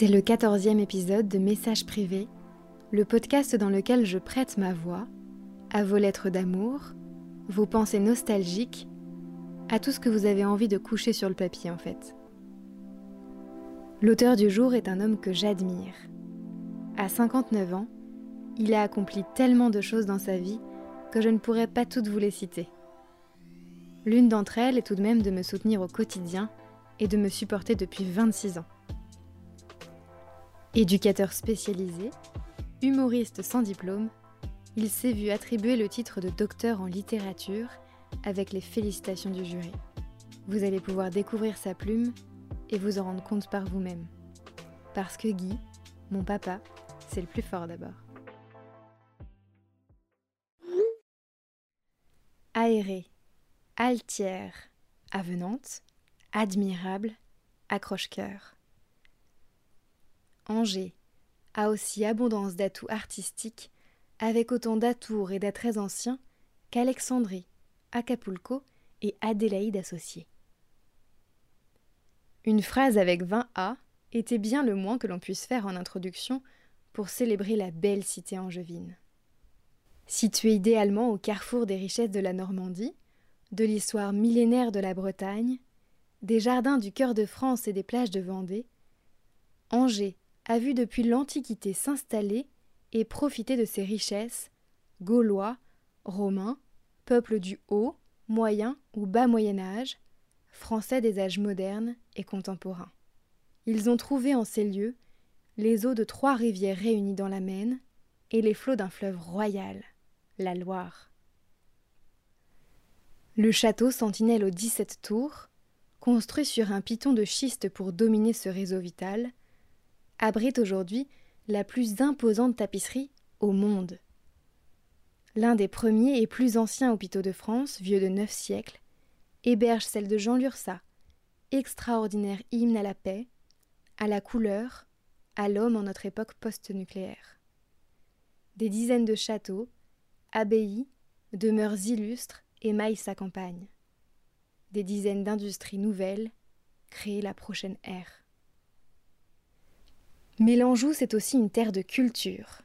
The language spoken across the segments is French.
C'est le quatorzième épisode de Messages privés, le podcast dans lequel je prête ma voix à vos lettres d'amour, vos pensées nostalgiques, à tout ce que vous avez envie de coucher sur le papier en fait. L'auteur du jour est un homme que j'admire. À 59 ans, il a accompli tellement de choses dans sa vie que je ne pourrais pas toutes vous les citer. L'une d'entre elles est tout de même de me soutenir au quotidien et de me supporter depuis 26 ans. Éducateur spécialisé, humoriste sans diplôme, il s'est vu attribuer le titre de docteur en littérature avec les félicitations du jury. Vous allez pouvoir découvrir sa plume et vous en rendre compte par vous-même. Parce que Guy, mon papa, c'est le plus fort d'abord. Aéré, altière, avenante, admirable, accroche-cœur. Angers a aussi abondance d'atouts artistiques, avec autant d'atours et d'attraits anciens qu'Alexandrie, Acapulco et Adélaïde associés. Une phrase avec 20 A était bien le moins que l'on puisse faire en introduction pour célébrer la belle cité angevine. Située idéalement au carrefour des richesses de la Normandie, de l'histoire millénaire de la Bretagne, des jardins du cœur de France et des plages de Vendée, Angers a vu depuis l'Antiquité s'installer et profiter de ses richesses, gaulois, romains, peuples du haut, moyen ou bas Moyen Âge, français des âges modernes et contemporains. Ils ont trouvé en ces lieux les eaux de trois rivières réunies dans la Maine et les flots d'un fleuve royal, la Loire. Le château Sentinelle aux 17 tours, construit sur un piton de schiste pour dominer ce réseau vital, abrite aujourd'hui la plus imposante tapisserie au monde. L'un des premiers et plus anciens hôpitaux de France, vieux de neuf siècles, héberge celle de Jean Lursa, extraordinaire hymne à la paix, à la couleur, à l'homme en notre époque post-nucléaire. Des dizaines de châteaux, abbayes, demeures illustres émaillent sa campagne. Des dizaines d'industries nouvelles créent la prochaine ère. Mélangeau, c'est aussi une terre de culture.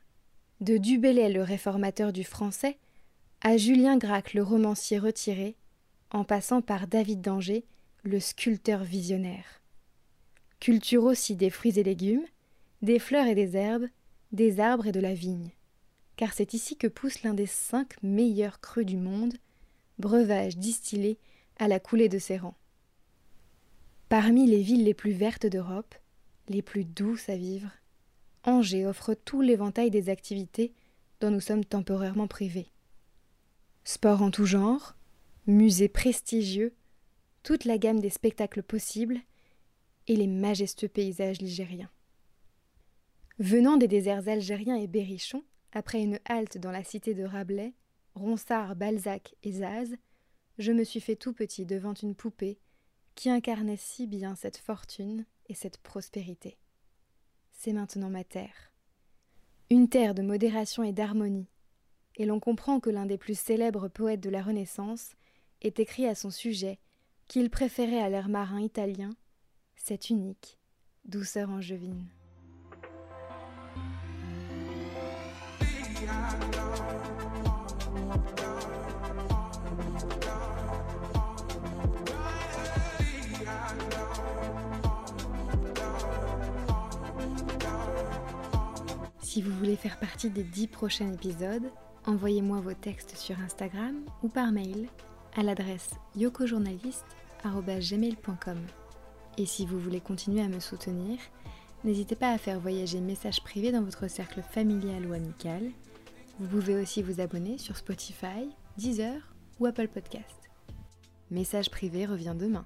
De Dubélé, le réformateur du français, à Julien Gracq, le romancier retiré, en passant par David d'Angers, le sculpteur visionnaire. Culture aussi des fruits et légumes, des fleurs et des herbes, des arbres et de la vigne. Car c'est ici que pousse l'un des cinq meilleurs crus du monde, breuvage distillé à la coulée de ses rangs. Parmi les villes les plus vertes d'Europe, les plus douces à vivre, Angers offre tout l'éventail des activités dont nous sommes temporairement privés. Sport en tout genre, musées prestigieux, toute la gamme des spectacles possibles et les majestueux paysages ligériens. Venant des déserts algériens et berrichons, après une halte dans la cité de Rabelais, Ronsard, Balzac et Zaz, je me suis fait tout petit devant une poupée qui incarnait si bien cette fortune et cette prospérité. C'est maintenant ma terre. Une terre de modération et d'harmonie. Et l'on comprend que l'un des plus célèbres poètes de la Renaissance est écrit à son sujet qu'il préférait à l'air marin italien cette unique douceur angevine. Si vous voulez faire partie des dix prochains épisodes, envoyez-moi vos textes sur Instagram ou par mail à l'adresse yokojournaliste.gmail.com. Et si vous voulez continuer à me soutenir, n'hésitez pas à faire voyager messages privés dans votre cercle familial ou amical. Vous pouvez aussi vous abonner sur Spotify, Deezer ou Apple Podcast. Message privé revient demain.